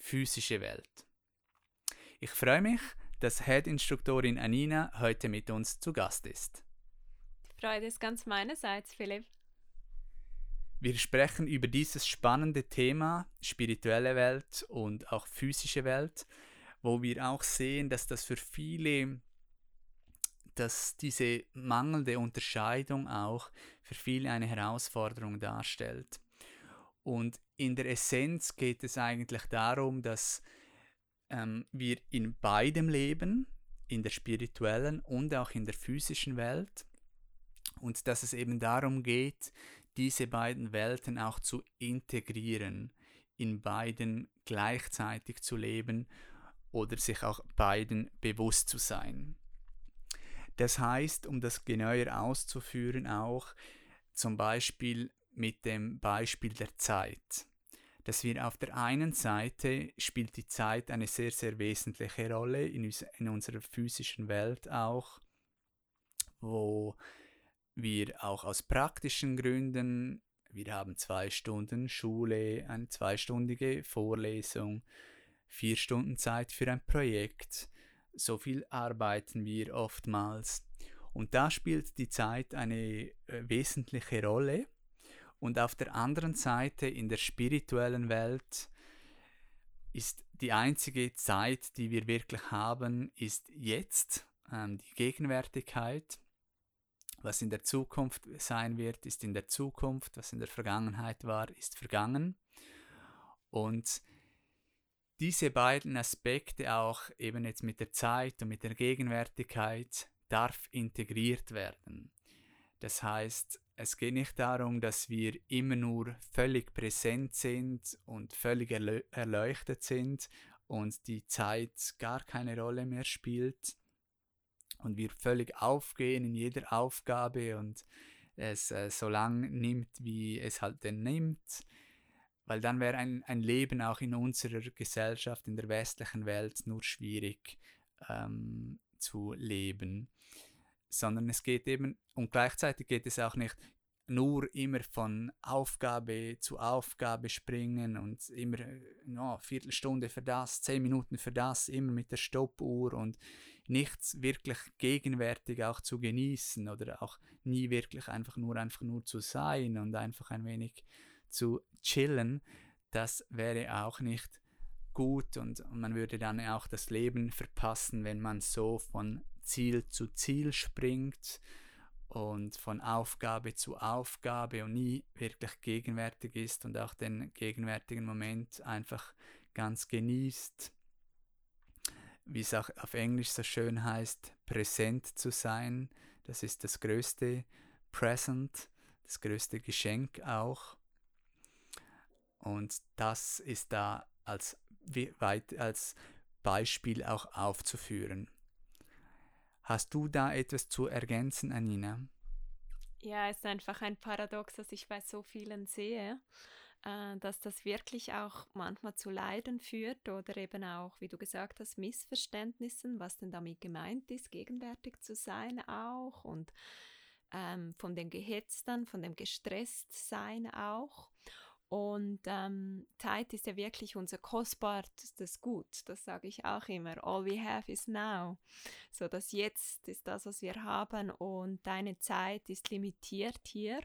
physische Welt. Ich freue mich, dass Head-Instruktorin Anina heute mit uns zu Gast ist. Die Freude ist ganz meinerseits, Philipp. Wir sprechen über dieses spannende Thema spirituelle Welt und auch physische Welt, wo wir auch sehen, dass das für viele, dass diese mangelnde Unterscheidung auch für viele eine Herausforderung darstellt. Und in der Essenz geht es eigentlich darum, dass ähm, wir in beidem leben, in der spirituellen und auch in der physischen Welt. Und dass es eben darum geht, diese beiden Welten auch zu integrieren, in beiden gleichzeitig zu leben oder sich auch beiden bewusst zu sein. Das heißt, um das genauer auszuführen, auch zum Beispiel mit dem Beispiel der Zeit. Dass wir auf der einen Seite spielt die Zeit eine sehr, sehr wesentliche Rolle in, in unserer physischen Welt auch, wo wir auch aus praktischen Gründen, wir haben zwei Stunden Schule, eine zweistündige Vorlesung, vier Stunden Zeit für ein Projekt, so viel arbeiten wir oftmals. Und da spielt die Zeit eine äh, wesentliche Rolle. Und auf der anderen Seite in der spirituellen Welt ist die einzige Zeit, die wir wirklich haben, ist jetzt, ähm, die Gegenwärtigkeit. Was in der Zukunft sein wird, ist in der Zukunft. Was in der Vergangenheit war, ist vergangen. Und diese beiden Aspekte auch eben jetzt mit der Zeit und mit der Gegenwärtigkeit darf integriert werden. Das heißt, es geht nicht darum, dass wir immer nur völlig präsent sind und völlig erleuchtet sind und die Zeit gar keine Rolle mehr spielt und wir völlig aufgehen in jeder Aufgabe und es äh, so lang nimmt, wie es halt denn nimmt, weil dann wäre ein, ein Leben auch in unserer Gesellschaft, in der westlichen Welt nur schwierig ähm, zu leben sondern es geht eben, und gleichzeitig geht es auch nicht nur immer von Aufgabe zu Aufgabe springen und immer no, Viertelstunde für das, zehn Minuten für das, immer mit der Stoppuhr und nichts wirklich gegenwärtig auch zu genießen oder auch nie wirklich einfach nur einfach nur zu sein und einfach ein wenig zu chillen, das wäre auch nicht gut und man würde dann auch das Leben verpassen, wenn man so von Ziel zu Ziel springt und von Aufgabe zu Aufgabe und nie wirklich gegenwärtig ist und auch den gegenwärtigen Moment einfach ganz genießt. Wie es auch auf Englisch so schön heißt, präsent zu sein, das ist das größte Present, das größte Geschenk auch. Und das ist da als, als Beispiel auch aufzuführen. Hast du da etwas zu ergänzen, Anina? Ja, es ist einfach ein Paradox, das ich bei so vielen sehe, äh, dass das wirklich auch manchmal zu Leiden führt oder eben auch, wie du gesagt hast, Missverständnissen, was denn damit gemeint ist, gegenwärtig zu sein auch und ähm, von dem Gehetztern, von dem Gestresstsein auch. Und ähm, Zeit ist ja wirklich unser kostbarstes Gut. Das sage ich auch immer. All we have is now. So das Jetzt ist das, was wir haben. Und deine Zeit ist limitiert hier.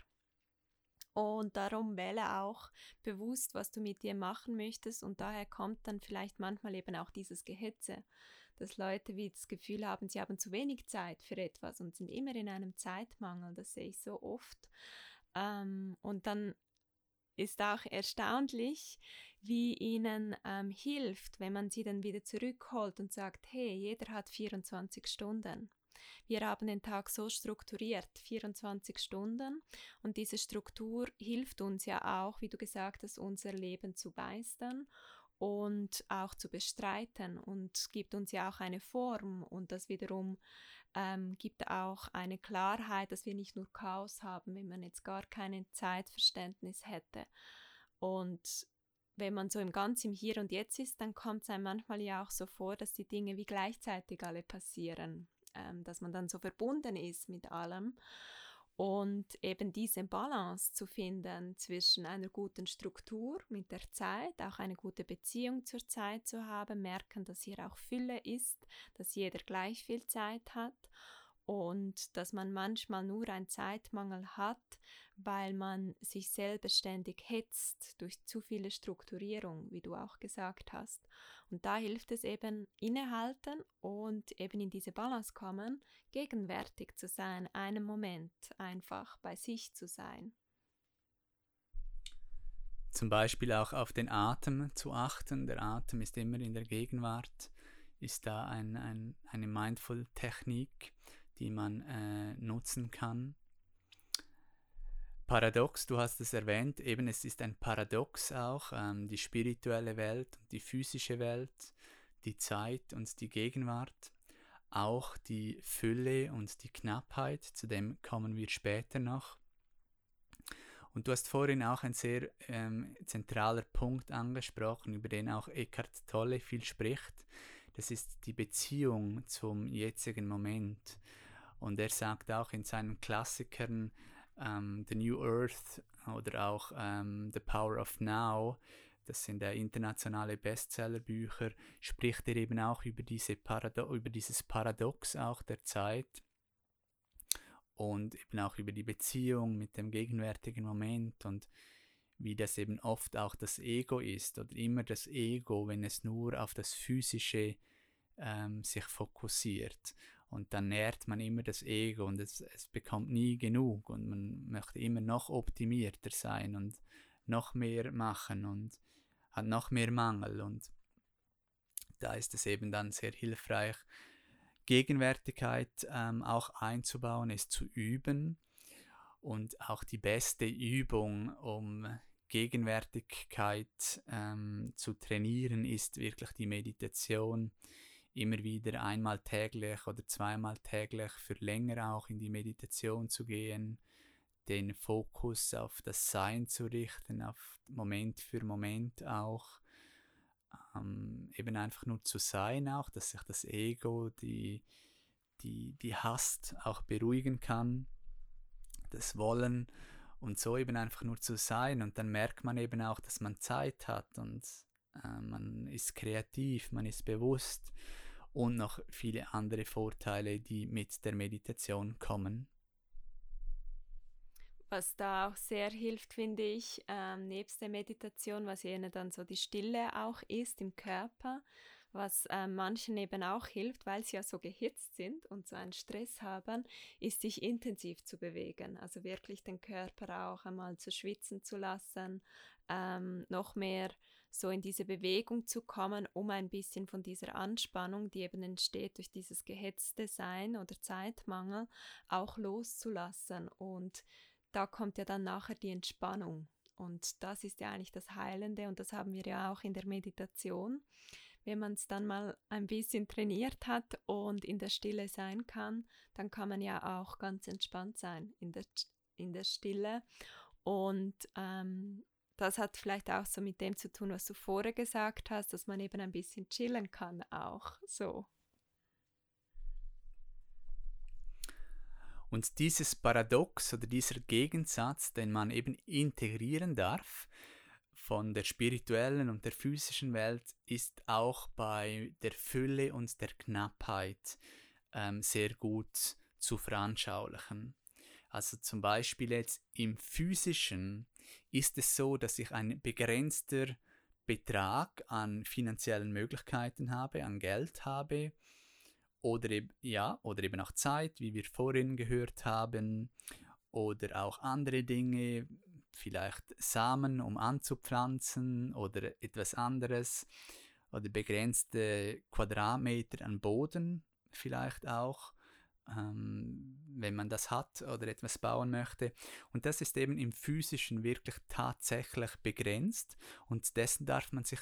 Und darum wähle auch bewusst, was du mit dir machen möchtest. Und daher kommt dann vielleicht manchmal eben auch dieses Gehetze, dass Leute wie das Gefühl haben, sie haben zu wenig Zeit für etwas und sind immer in einem Zeitmangel. Das sehe ich so oft. Ähm, und dann ist auch erstaunlich, wie ihnen ähm, hilft, wenn man sie dann wieder zurückholt und sagt, hey, jeder hat 24 Stunden. Wir haben den Tag so strukturiert, 24 Stunden. Und diese Struktur hilft uns ja auch, wie du gesagt hast, unser Leben zu beistern und auch zu bestreiten und gibt uns ja auch eine Form und das wiederum ähm, gibt auch eine Klarheit, dass wir nicht nur Chaos haben, wenn man jetzt gar kein Zeitverständnis hätte. Und wenn man so im ganz im Hier und Jetzt ist, dann kommt es einem manchmal ja auch so vor, dass die Dinge wie gleichzeitig alle passieren, ähm, dass man dann so verbunden ist mit allem. Und eben diese Balance zu finden zwischen einer guten Struktur mit der Zeit, auch eine gute Beziehung zur Zeit zu haben, merken, dass hier auch Fülle ist, dass jeder gleich viel Zeit hat und dass man manchmal nur einen Zeitmangel hat, weil man sich selbstständig hetzt durch zu viele Strukturierung, wie du auch gesagt hast. Und da hilft es eben innehalten und eben in diese Balance kommen, gegenwärtig zu sein, einen Moment einfach bei sich zu sein. Zum Beispiel auch auf den Atem zu achten. Der Atem ist immer in der Gegenwart, ist da ein, ein, eine Mindful-Technik die man äh, nutzen kann. Paradox, du hast es erwähnt, eben es ist ein Paradox auch, ähm, die spirituelle Welt, die physische Welt, die Zeit und die Gegenwart, auch die Fülle und die Knappheit, zu dem kommen wir später noch. Und du hast vorhin auch ein sehr ähm, zentraler Punkt angesprochen, über den auch Eckhart Tolle viel spricht. Das ist die Beziehung zum jetzigen Moment. Und er sagt auch in seinen Klassikern ähm, The New Earth oder auch ähm, The Power of Now, das sind ja internationale Bestsellerbücher, spricht er eben auch über, diese Parado über dieses Paradox auch der Zeit. Und eben auch über die Beziehung mit dem gegenwärtigen Moment und wie das eben oft auch das Ego ist oder immer das Ego, wenn es nur auf das Physische ähm, sich fokussiert. Und dann nährt man immer das Ego und es, es bekommt nie genug und man möchte immer noch optimierter sein und noch mehr machen und hat noch mehr Mangel. Und da ist es eben dann sehr hilfreich, Gegenwärtigkeit ähm, auch einzubauen, es zu üben. Und auch die beste Übung, um Gegenwärtigkeit ähm, zu trainieren, ist wirklich die Meditation immer wieder einmal täglich oder zweimal täglich für länger auch in die Meditation zu gehen, den Fokus auf das Sein zu richten, auf Moment für Moment auch, ähm, eben einfach nur zu sein auch, dass sich das Ego, die, die, die Hast auch beruhigen kann, das Wollen und so eben einfach nur zu sein. Und dann merkt man eben auch, dass man Zeit hat und äh, man ist kreativ, man ist bewusst und noch viele andere Vorteile, die mit der Meditation kommen. Was da auch sehr hilft, finde ich, ähm, nebst der Meditation, was jene dann so die Stille auch ist im Körper, was äh, manchen eben auch hilft, weil sie ja so gehitzt sind und so einen Stress haben, ist sich intensiv zu bewegen. Also wirklich den Körper auch einmal zu schwitzen zu lassen, ähm, noch mehr so in diese Bewegung zu kommen, um ein bisschen von dieser Anspannung, die eben entsteht durch dieses gehetzte Sein oder Zeitmangel, auch loszulassen. Und da kommt ja dann nachher die Entspannung. Und das ist ja eigentlich das Heilende und das haben wir ja auch in der Meditation. Wenn man es dann mal ein bisschen trainiert hat und in der Stille sein kann, dann kann man ja auch ganz entspannt sein in der, in der Stille. Und ähm, das hat vielleicht auch so mit dem zu tun, was du vorher gesagt hast, dass man eben ein bisschen chillen kann auch so. Und dieses Paradox oder dieser Gegensatz, den man eben integrieren darf von der spirituellen und der physischen Welt, ist auch bei der Fülle und der Knappheit ähm, sehr gut zu veranschaulichen. Also zum Beispiel jetzt im physischen ist es so, dass ich ein begrenzter Betrag an finanziellen Möglichkeiten habe, an Geld habe? Oder eben, ja, oder eben auch Zeit, wie wir vorhin gehört haben, oder auch andere Dinge, vielleicht Samen, um anzupflanzen oder etwas anderes, oder begrenzte Quadratmeter an Boden vielleicht auch ähm, wenn man das hat oder etwas bauen möchte. Und das ist eben im physischen wirklich tatsächlich begrenzt und dessen darf man sich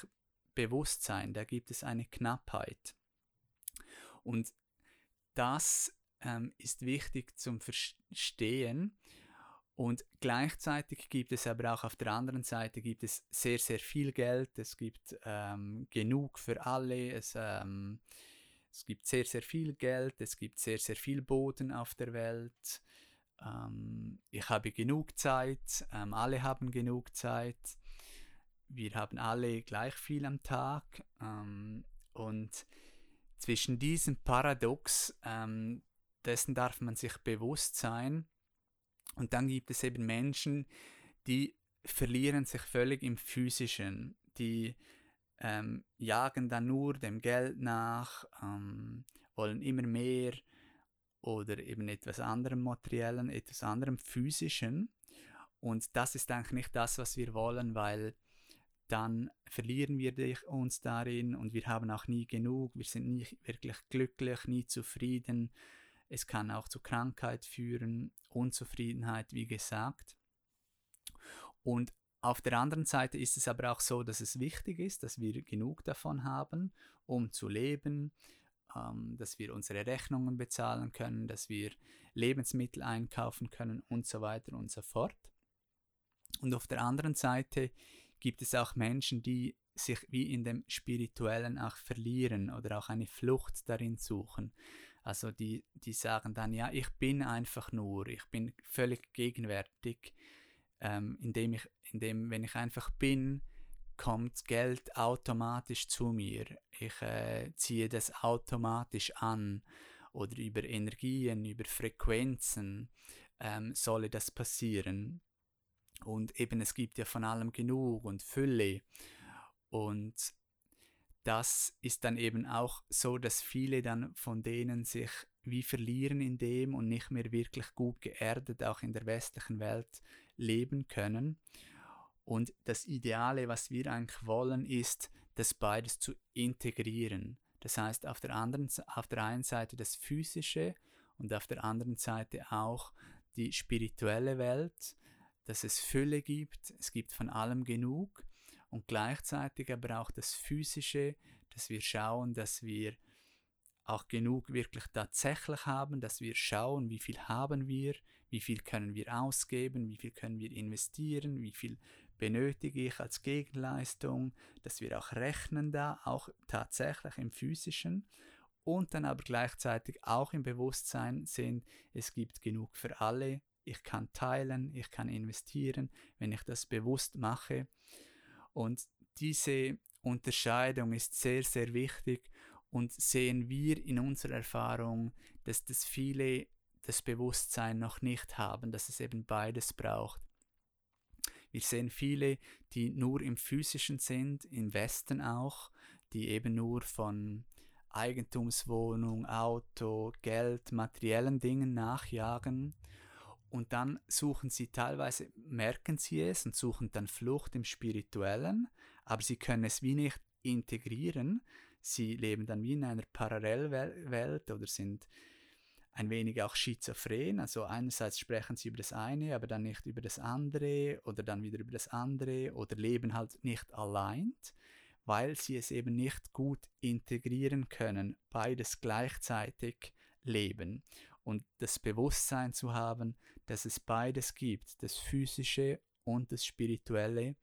Bewusstsein, da gibt es eine Knappheit. Und das ähm, ist wichtig zum Verstehen. Und gleichzeitig gibt es aber auch auf der anderen Seite gibt es sehr, sehr viel Geld. Es gibt ähm, genug für alle. Es, ähm, es gibt sehr, sehr viel Geld. Es gibt sehr, sehr viel Boden auf der Welt. Ähm, ich habe genug Zeit. Ähm, alle haben genug Zeit. Wir haben alle gleich viel am Tag. Ähm, und zwischen diesem Paradox, ähm, dessen darf man sich bewusst sein. Und dann gibt es eben Menschen, die verlieren sich völlig im Physischen, die ähm, jagen dann nur dem Geld nach, ähm, wollen immer mehr oder eben etwas anderem Materiellen, etwas anderem Physischen. Und das ist eigentlich nicht das, was wir wollen, weil dann verlieren wir uns darin und wir haben auch nie genug, wir sind nie wirklich glücklich, nie zufrieden. Es kann auch zu Krankheit führen, Unzufriedenheit, wie gesagt. Und auf der anderen Seite ist es aber auch so, dass es wichtig ist, dass wir genug davon haben, um zu leben, ähm, dass wir unsere Rechnungen bezahlen können, dass wir Lebensmittel einkaufen können und so weiter und so fort. Und auf der anderen Seite gibt es auch Menschen, die sich wie in dem Spirituellen auch verlieren oder auch eine Flucht darin suchen. Also die, die sagen dann, ja, ich bin einfach nur, ich bin völlig gegenwärtig, ähm, indem ich, indem, wenn ich einfach bin, kommt Geld automatisch zu mir. Ich äh, ziehe das automatisch an oder über Energien, über Frequenzen ähm, solle das passieren. Und eben es gibt ja von allem genug und Fülle. Und das ist dann eben auch so, dass viele dann von denen sich wie verlieren in dem und nicht mehr wirklich gut geerdet auch in der westlichen Welt leben können. Und das Ideale, was wir eigentlich wollen, ist, das beides zu integrieren. Das heißt, auf der, anderen, auf der einen Seite das Physische und auf der anderen Seite auch die spirituelle Welt, dass es Fülle gibt, es gibt von allem genug und gleichzeitig aber auch das Physische, dass wir schauen, dass wir auch genug wirklich tatsächlich haben, dass wir schauen, wie viel haben wir, wie viel können wir ausgeben, wie viel können wir investieren, wie viel benötige ich als Gegenleistung, dass wir auch rechnen da, auch tatsächlich im physischen. Und dann aber gleichzeitig auch im Bewusstsein sind, es gibt genug für alle, ich kann teilen, ich kann investieren, wenn ich das bewusst mache. Und diese Unterscheidung ist sehr, sehr wichtig. Und sehen wir in unserer Erfahrung, dass das viele das Bewusstsein noch nicht haben, dass es eben beides braucht. Wir sehen viele, die nur im physischen sind, im Westen auch, die eben nur von Eigentumswohnung, Auto, Geld, materiellen Dingen nachjagen und dann suchen sie teilweise, merken sie es und suchen dann Flucht im Spirituellen, aber sie können es wie nicht integrieren. Sie leben dann wie in einer Parallelwelt oder sind ein wenig auch schizophren. Also einerseits sprechen sie über das eine, aber dann nicht über das andere oder dann wieder über das andere oder leben halt nicht allein, weil sie es eben nicht gut integrieren können, beides gleichzeitig leben und das Bewusstsein zu haben, dass es beides gibt, das Physische und das Spirituelle.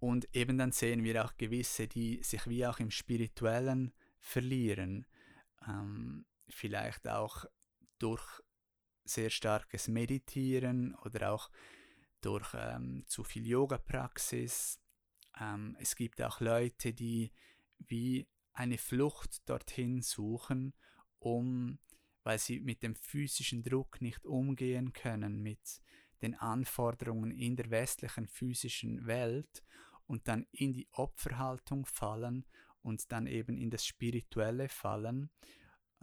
Und eben dann sehen wir auch gewisse, die sich wie auch im Spirituellen verlieren. Ähm, vielleicht auch durch sehr starkes Meditieren oder auch durch ähm, zu viel Yoga-Praxis. Ähm, es gibt auch Leute, die wie eine Flucht dorthin suchen, um weil sie mit dem physischen Druck nicht umgehen können, mit den Anforderungen in der westlichen physischen Welt und dann in die Opferhaltung fallen und dann eben in das Spirituelle fallen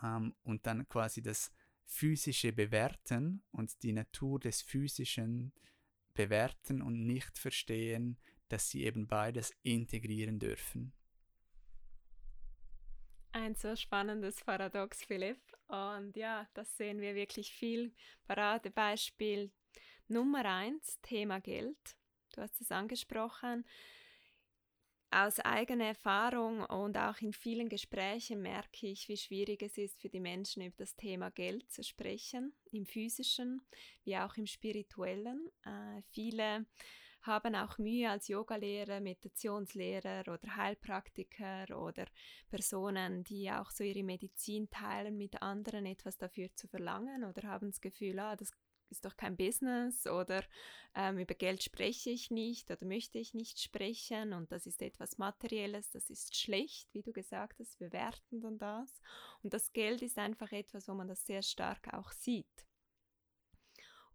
ähm, und dann quasi das Physische bewerten und die Natur des Physischen bewerten und nicht verstehen, dass sie eben beides integrieren dürfen. Ein so spannendes Paradox, Philipp. Und ja, das sehen wir wirklich viel. Paradebeispiel Nummer eins, Thema Geld. Du hast es angesprochen. Aus eigener Erfahrung und auch in vielen Gesprächen merke ich, wie schwierig es ist für die Menschen über das Thema Geld zu sprechen, im physischen wie auch im spirituellen. Äh, viele haben auch Mühe als Yogalehrer, Meditationslehrer oder Heilpraktiker oder Personen, die auch so ihre Medizin teilen mit anderen, etwas dafür zu verlangen oder haben das Gefühl, ah, das ist doch kein Business oder ähm, über Geld spreche ich nicht oder möchte ich nicht sprechen und das ist etwas Materielles, das ist schlecht, wie du gesagt hast, wir werten dann das. Und das Geld ist einfach etwas, wo man das sehr stark auch sieht.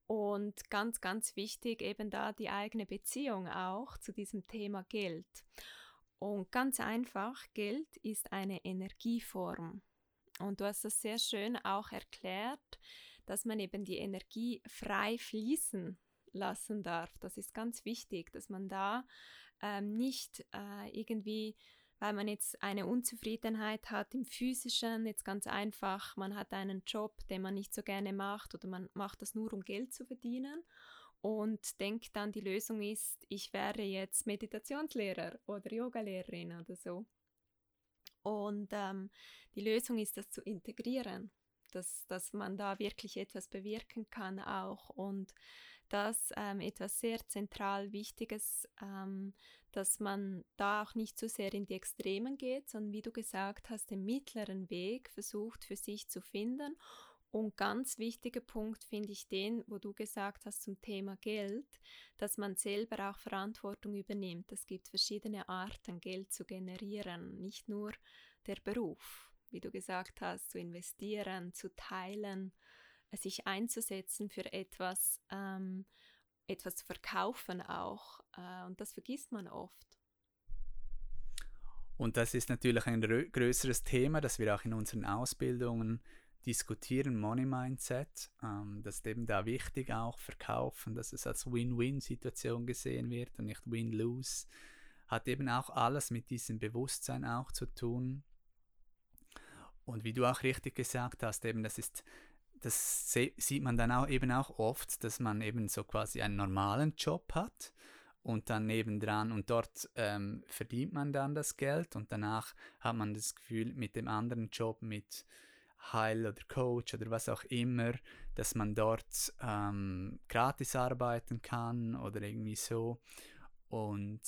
Und ganz, ganz wichtig eben da die eigene Beziehung auch zu diesem Thema Geld. Und ganz einfach, Geld ist eine Energieform. Und du hast das sehr schön auch erklärt, dass man eben die Energie frei fließen lassen darf. Das ist ganz wichtig, dass man da ähm, nicht äh, irgendwie, weil man jetzt eine Unzufriedenheit hat im physischen, jetzt ganz einfach, man hat einen Job, den man nicht so gerne macht oder man macht das nur, um Geld zu verdienen und denkt dann, die Lösung ist, ich wäre jetzt Meditationslehrer oder Yogalehrerin oder so. Und ähm, die Lösung ist, das zu integrieren dass, dass man da wirklich etwas bewirken kann auch und das ähm, etwas sehr zentral Wichtiges, ähm, dass man da auch nicht zu sehr in die Extremen geht, sondern wie du gesagt hast, den mittleren Weg versucht für sich zu finden. Und ganz wichtiger Punkt finde ich den, wo du gesagt hast zum Thema Geld, dass man selber auch Verantwortung übernimmt. Es gibt verschiedene Arten, Geld zu generieren, nicht nur der Beruf wie du gesagt hast, zu investieren, zu teilen, sich einzusetzen für etwas, ähm, etwas zu verkaufen auch. Äh, und das vergisst man oft. Und das ist natürlich ein größeres Thema, das wir auch in unseren Ausbildungen diskutieren, Money Mindset. Ähm, das ist eben da wichtig auch, verkaufen, dass es als Win-Win-Situation gesehen wird und nicht Win-Lose. Hat eben auch alles mit diesem Bewusstsein auch zu tun, und wie du auch richtig gesagt hast, eben das ist, das sieht man dann auch eben auch oft, dass man eben so quasi einen normalen Job hat und dann nebendran und dort ähm, verdient man dann das Geld und danach hat man das Gefühl mit dem anderen Job, mit Heil oder Coach oder was auch immer, dass man dort ähm, gratis arbeiten kann oder irgendwie so. Und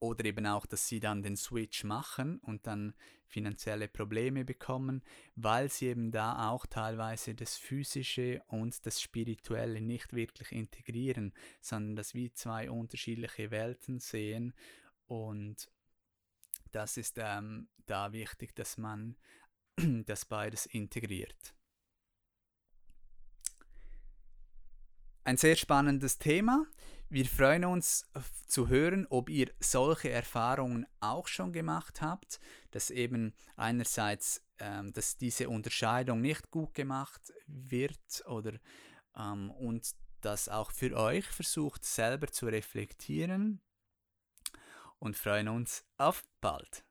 oder eben auch, dass sie dann den Switch machen und dann finanzielle Probleme bekommen, weil sie eben da auch teilweise das Physische und das Spirituelle nicht wirklich integrieren, sondern das wie zwei unterschiedliche Welten sehen. Und das ist ähm, da wichtig, dass man das beides integriert. Ein sehr spannendes Thema. Wir freuen uns zu hören, ob ihr solche Erfahrungen auch schon gemacht habt, dass eben einerseits ähm, dass diese Unterscheidung nicht gut gemacht wird oder ähm, und das auch für euch versucht selber zu reflektieren und freuen uns auf bald.